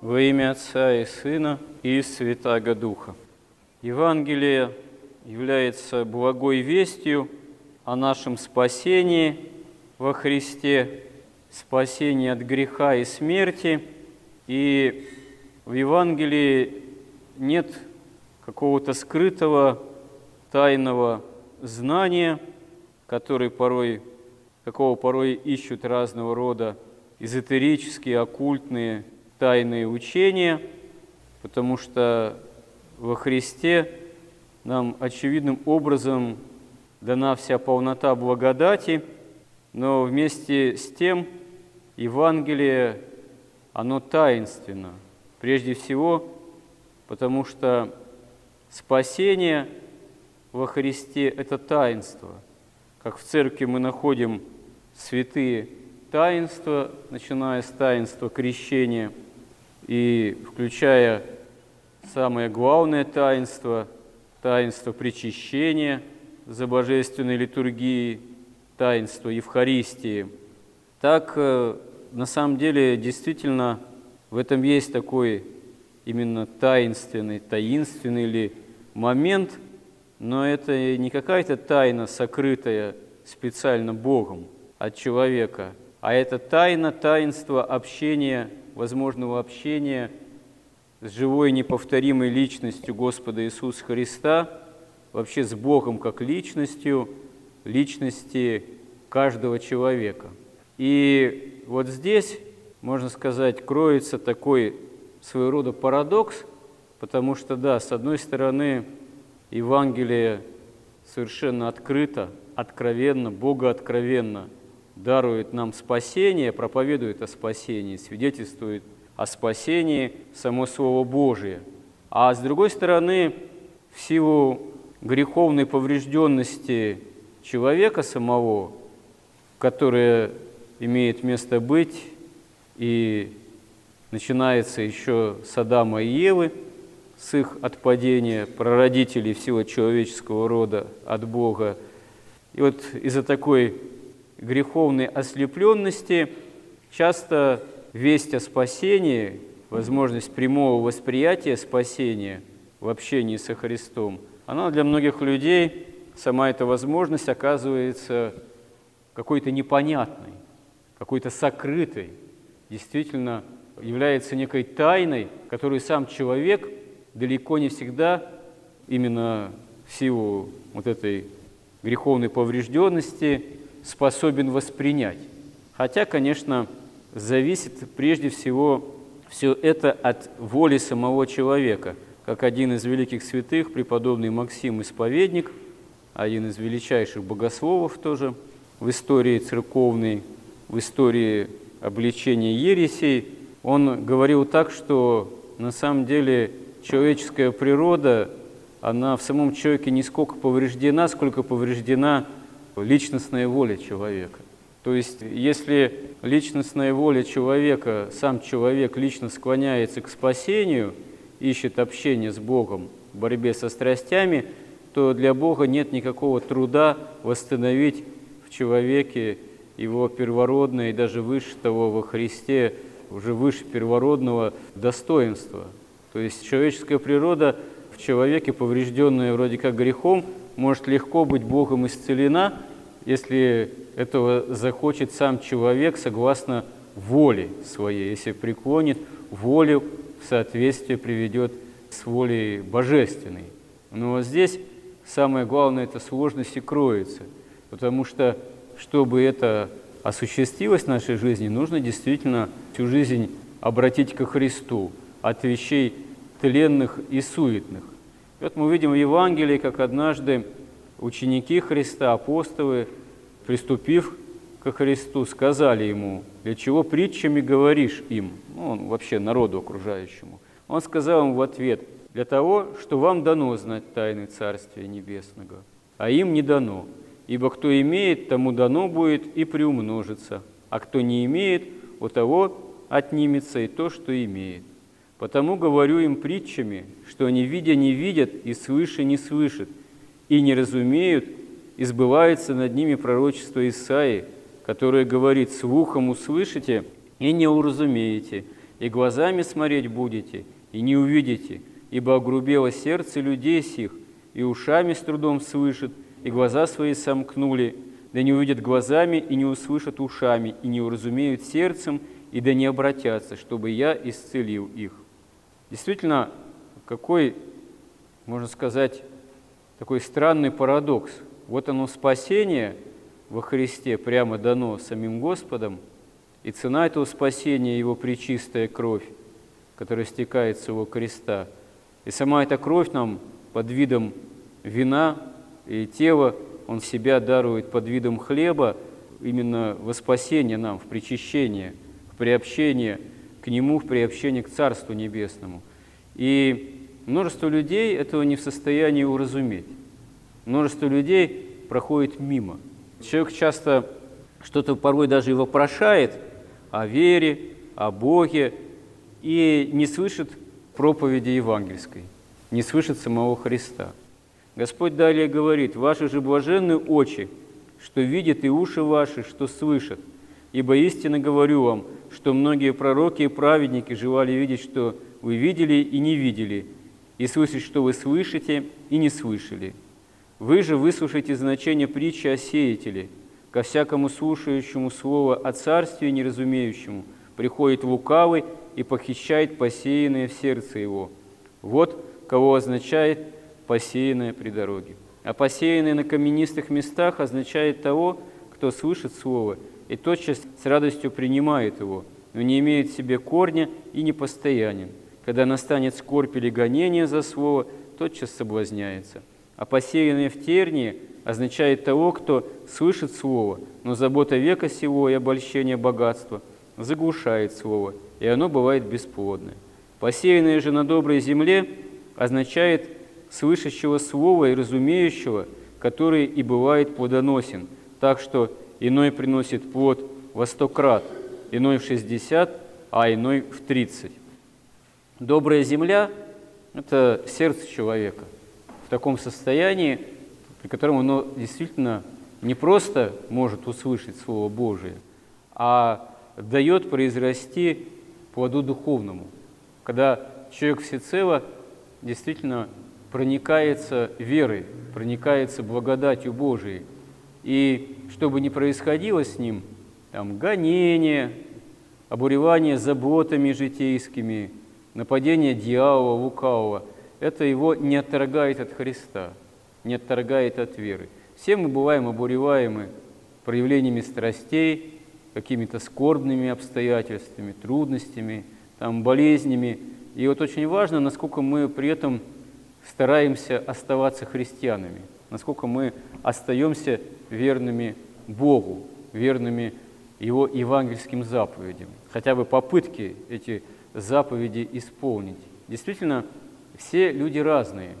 Во имя Отца и Сына и Святаго Духа. Евангелие является благой вестью о нашем спасении во Христе, спасении от греха и смерти. И в Евангелии нет какого-то скрытого тайного знания, который порой, какого порой ищут разного рода эзотерические, оккультные, тайные учения, потому что во Христе нам очевидным образом дана вся полнота благодати, но вместе с тем Евангелие, оно таинственно. Прежде всего, потому что спасение во Христе – это таинство. Как в церкви мы находим святые таинства, начиная с таинства крещения и включая самое главное таинство, таинство причащения за божественной литургией, таинство Евхаристии. Так, э, на самом деле, действительно, в этом есть такой именно таинственный, таинственный ли момент, но это не какая-то тайна, сокрытая специально Богом от человека, а это тайна, таинство общения, возможного общения с живой неповторимой личностью Господа Иисуса Христа, вообще с Богом как личностью, личности каждого человека. И вот здесь, можно сказать, кроется такой своего рода парадокс, потому что, да, с одной стороны, Евангелие совершенно открыто, откровенно, Бога откровенно дарует нам спасение, проповедует о спасении, свидетельствует о спасении само Слово Божие. А с другой стороны, в силу греховной поврежденности человека самого, которая имеет место быть и начинается еще с Адама и Евы, с их отпадения, прародителей всего человеческого рода от Бога. И вот из-за такой греховной ослепленности часто весть о спасении, возможность прямого восприятия спасения в общении со Христом, она для многих людей, сама эта возможность оказывается какой-то непонятной, какой-то сокрытой, действительно является некой тайной, которую сам человек далеко не всегда именно в силу вот этой греховной поврежденности способен воспринять. Хотя, конечно, зависит прежде всего все это от воли самого человека. Как один из великих святых, преподобный Максим Исповедник, один из величайших богословов тоже в истории церковной, в истории обличения ересей, он говорил так, что на самом деле человеческая природа, она в самом человеке не сколько повреждена, сколько повреждена личностная воля человека. То есть, если личностная воля человека, сам человек лично склоняется к спасению, ищет общение с Богом в борьбе со страстями, то для Бога нет никакого труда восстановить в человеке его первородное и даже выше того во Христе, уже выше первородного достоинства. То есть человеческая природа в человеке, поврежденная вроде как грехом, может легко быть Богом исцелена, если этого захочет сам человек согласно воле своей, если преклонит волю в соответствие приведет с волей божественной. Но вот здесь самое главное, это сложность и кроется, потому что, чтобы это осуществилось в нашей жизни, нужно действительно всю жизнь обратить ко Христу от вещей тленных и суетных. И вот мы видим в Евангелии, как однажды ученики Христа, апостолы, приступив ко Христу, сказали ему, для чего притчами говоришь им, ну, он вообще народу окружающему. Он сказал им в ответ, для того, что вам дано знать тайны Царствия Небесного, а им не дано. Ибо кто имеет, тому дано будет и приумножится, а кто не имеет, у того отнимется и то, что имеет. Потому говорю им притчами, что они, видя, не видят, и слыша, не слышат, и не разумеют, и сбывается над ними пророчество Исаии, которое говорит, «Слухом услышите и не уразумеете, и глазами смотреть будете, и не увидите, ибо огрубело сердце людей сих, и ушами с трудом слышат, и глаза свои сомкнули, да не увидят глазами, и не услышат ушами, и не уразумеют сердцем, и да не обратятся, чтобы я исцелил их». Действительно, какой, можно сказать, такой странный парадокс. Вот оно спасение во Христе прямо дано самим Господом, и цена этого спасения – Его причистая кровь, которая стекает с Его креста. И сама эта кровь нам под видом вина и тела, Он себя дарует под видом хлеба, именно во спасение нам, в причащение, в приобщение к Нему, в приобщение к Царству Небесному. И множество людей этого не в состоянии уразуметь. Множество людей проходит мимо. Человек часто что-то порой даже и вопрошает о вере, о Боге, и не слышит проповеди евангельской, не слышит самого Христа. Господь далее говорит, «Ваши же блаженны очи, что видят, и уши ваши, что слышат. Ибо истинно говорю вам, что многие пророки и праведники желали видеть, что вы видели и не видели, и слышать, что вы слышите и не слышали. Вы же выслушайте значение притчи о сеятеле. Ко всякому слушающему слово о царстве неразумеющему приходит лукавый и похищает посеянное в сердце его. Вот кого означает посеянное при дороге. А посеянное на каменистых местах означает того, кто слышит слово и тотчас с радостью принимает его, но не имеет в себе корня и непостоянен. Когда настанет скорбь или гонение за слово, тотчас соблазняется. А посеянное в тернии означает того, кто слышит слово, но забота века сего и обольщение богатства заглушает слово, и оно бывает бесплодное. Посеянное же на доброй земле означает слышащего слова и разумеющего, который и бывает плодоносен, так что иной приносит плод во сто крат, иной в шестьдесят, а иной в тридцать. Добрая земля – это сердце человека в таком состоянии, при котором оно действительно не просто может услышать Слово Божие, а дает произрасти плоду духовному, когда человек всецело действительно проникается верой, проникается благодатью Божией. И что бы ни происходило с ним, там, гонение, обуревание заботами житейскими – нападение дьявола, лукавого, это его не отторгает от Христа, не отторгает от веры. Все мы бываем обуреваемы проявлениями страстей, какими-то скорбными обстоятельствами, трудностями, там, болезнями. И вот очень важно, насколько мы при этом стараемся оставаться христианами, насколько мы остаемся верными Богу, верными Его евангельским заповедям. Хотя бы попытки эти заповеди исполнить. Действительно, все люди разные.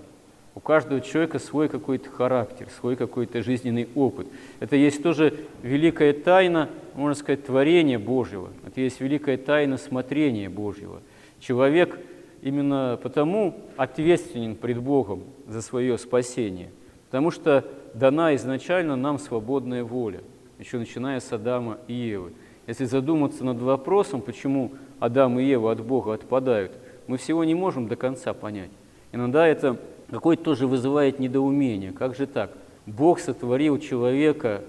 У каждого человека свой какой-то характер, свой какой-то жизненный опыт. Это есть тоже великая тайна, можно сказать, творения Божьего. Это есть великая тайна смотрения Божьего. Человек именно потому ответственен пред Богом за свое спасение, потому что дана изначально нам свободная воля, еще начиная с Адама и Евы. Если задуматься над вопросом, почему Адам и Ева от Бога отпадают, мы всего не можем до конца понять. Иногда это какое-то тоже вызывает недоумение. Как же так? Бог сотворил человека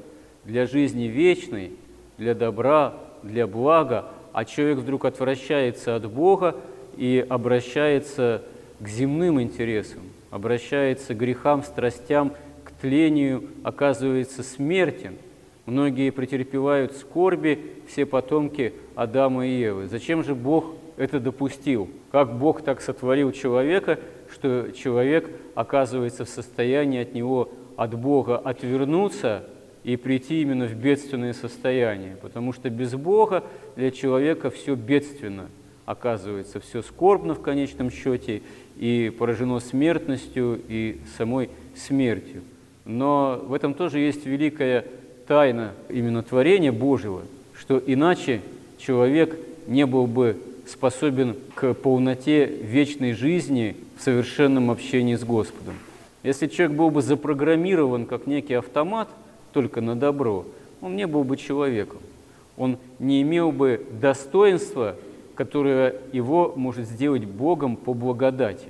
для жизни вечной, для добра, для блага, а человек вдруг отвращается от Бога и обращается к земным интересам, обращается к грехам, страстям, тлению, оказывается смертен – Многие претерпевают скорби, все потомки Адама и Евы. Зачем же Бог это допустил? Как Бог так сотворил человека, что человек оказывается в состоянии от него, от Бога отвернуться и прийти именно в бедственное состояние? Потому что без Бога для человека все бедственно оказывается, все скорбно в конечном счете и поражено смертностью и самой смертью. Но в этом тоже есть великая тайна именно творения Божьего, что иначе человек не был бы способен к полноте вечной жизни в совершенном общении с Господом. Если человек был бы запрограммирован как некий автомат только на добро, он не был бы человеком. Он не имел бы достоинства которое его может сделать Богом по благодати.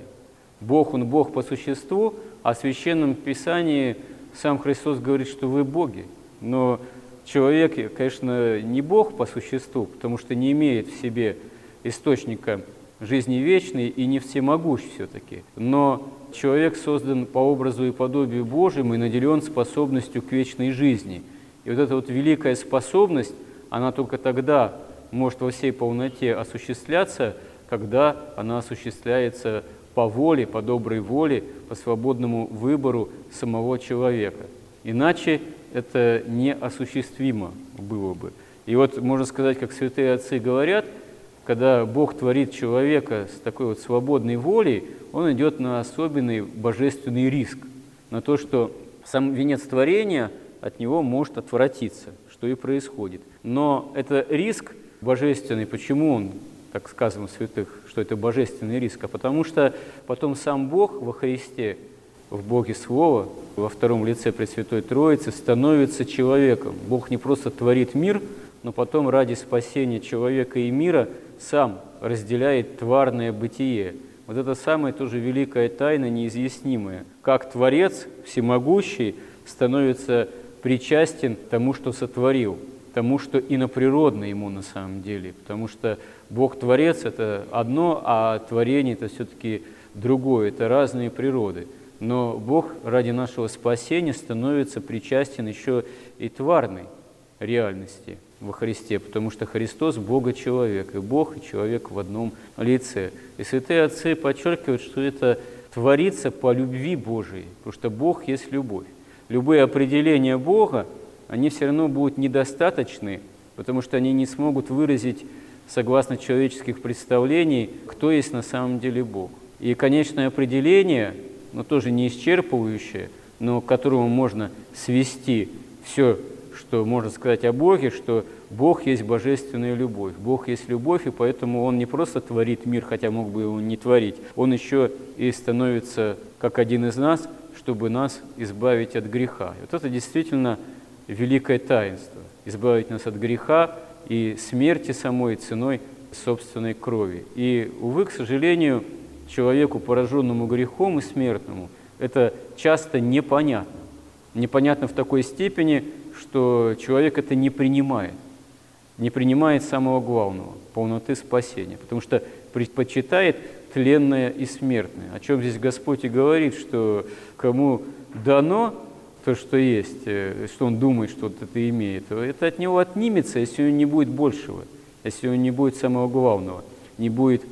Бог, Он Бог по существу, в Священном Писании сам Христос говорит, что вы боги. Но человек, конечно, не Бог по существу, потому что не имеет в себе источника жизни вечной и не всемогущ все-таки. Но человек создан по образу и подобию Божьему и наделен способностью к вечной жизни. И вот эта вот великая способность, она только тогда может во всей полноте осуществляться, когда она осуществляется по воле, по доброй воле, по свободному выбору самого человека. Иначе это неосуществимо было бы. И вот можно сказать, как святые отцы говорят, когда Бог творит человека с такой вот свободной волей, он идет на особенный божественный риск, на то, что сам венец творения от него может отвратиться, что и происходит. Но это риск божественный. Почему он, так сказано святых, что это божественный риск? А потому что потом сам Бог во Христе, в Боге Слова, во втором лице Пресвятой Троицы, становится человеком. Бог не просто творит мир, но потом ради спасения человека и мира сам разделяет тварное бытие. Вот это самая тоже великая тайна, неизъяснимая. Как Творец, всемогущий, становится причастен тому, что сотворил – тому, что иноприродно ему на самом деле, потому что Бог-творец – это одно, а творение – это все-таки другое, это разные природы. Но Бог ради нашего спасения становится причастен еще и тварной реальности во Христе, потому что Христос – Бога-человек, и Бог, и человек в одном лице. И святые отцы подчеркивают, что это творится по любви Божией, потому что Бог есть любовь. Любые определения Бога – они все равно будут недостаточны, потому что они не смогут выразить, согласно человеческих представлений, кто есть на самом деле Бог. И конечное определение, но тоже не исчерпывающее, но к которому можно свести все, что можно сказать о Боге, что Бог есть божественная любовь. Бог есть любовь, и поэтому Он не просто творит мир, хотя мог бы его не творить, Он еще и становится как один из нас, чтобы нас избавить от греха. И вот это действительно великое таинство – избавить нас от греха и смерти самой ценой собственной крови. И, увы, к сожалению, человеку, пораженному грехом и смертному, это часто непонятно. Непонятно в такой степени, что человек это не принимает. Не принимает самого главного – полноты спасения, потому что предпочитает тленное и смертное. О чем здесь Господь и говорит, что кому дано то, что есть, э, что он думает, что это имеет, это от него отнимется, если него не будет большего, если него не будет самого главного, не будет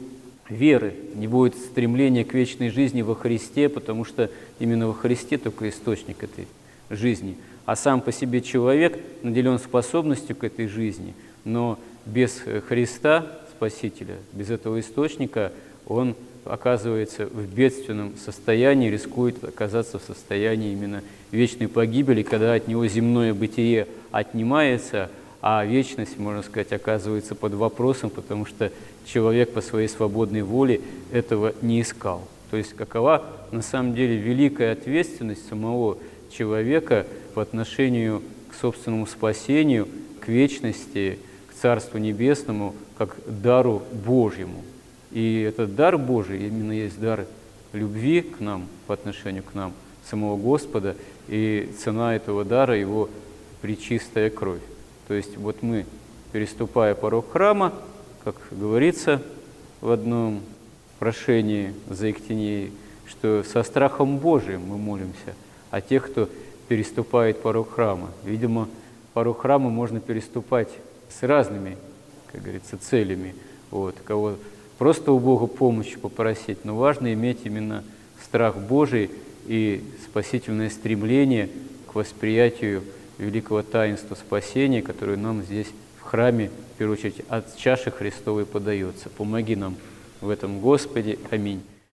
веры, не будет стремления к вечной жизни во Христе, потому что именно во Христе только источник этой жизни. А сам по себе человек наделен способностью к этой жизни, но без Христа, Спасителя, без этого источника, он оказывается в бедственном состоянии, рискует оказаться в состоянии именно вечной погибели, когда от него земное бытие отнимается, а вечность, можно сказать, оказывается под вопросом, потому что человек по своей свободной воле этого не искал. То есть какова на самом деле великая ответственность самого человека по отношению к собственному спасению, к вечности, к Царству Небесному, как дару Божьему. И этот дар Божий именно есть дар любви к нам, по отношению к нам, самого Господа, и цена этого дара – его причистая кровь. То есть вот мы, переступая порог храма, как говорится в одном прошении за Ектинеей, что со страхом Божиим мы молимся, а тех, кто переступает порог храма. Видимо, порог храма можно переступать с разными, как говорится, целями. Вот, кого просто у Бога помощи попросить, но важно иметь именно страх Божий и спасительное стремление к восприятию великого таинства спасения, которое нам здесь в храме, в первую очередь, от чаши Христовой подается. Помоги нам в этом, Господи. Аминь.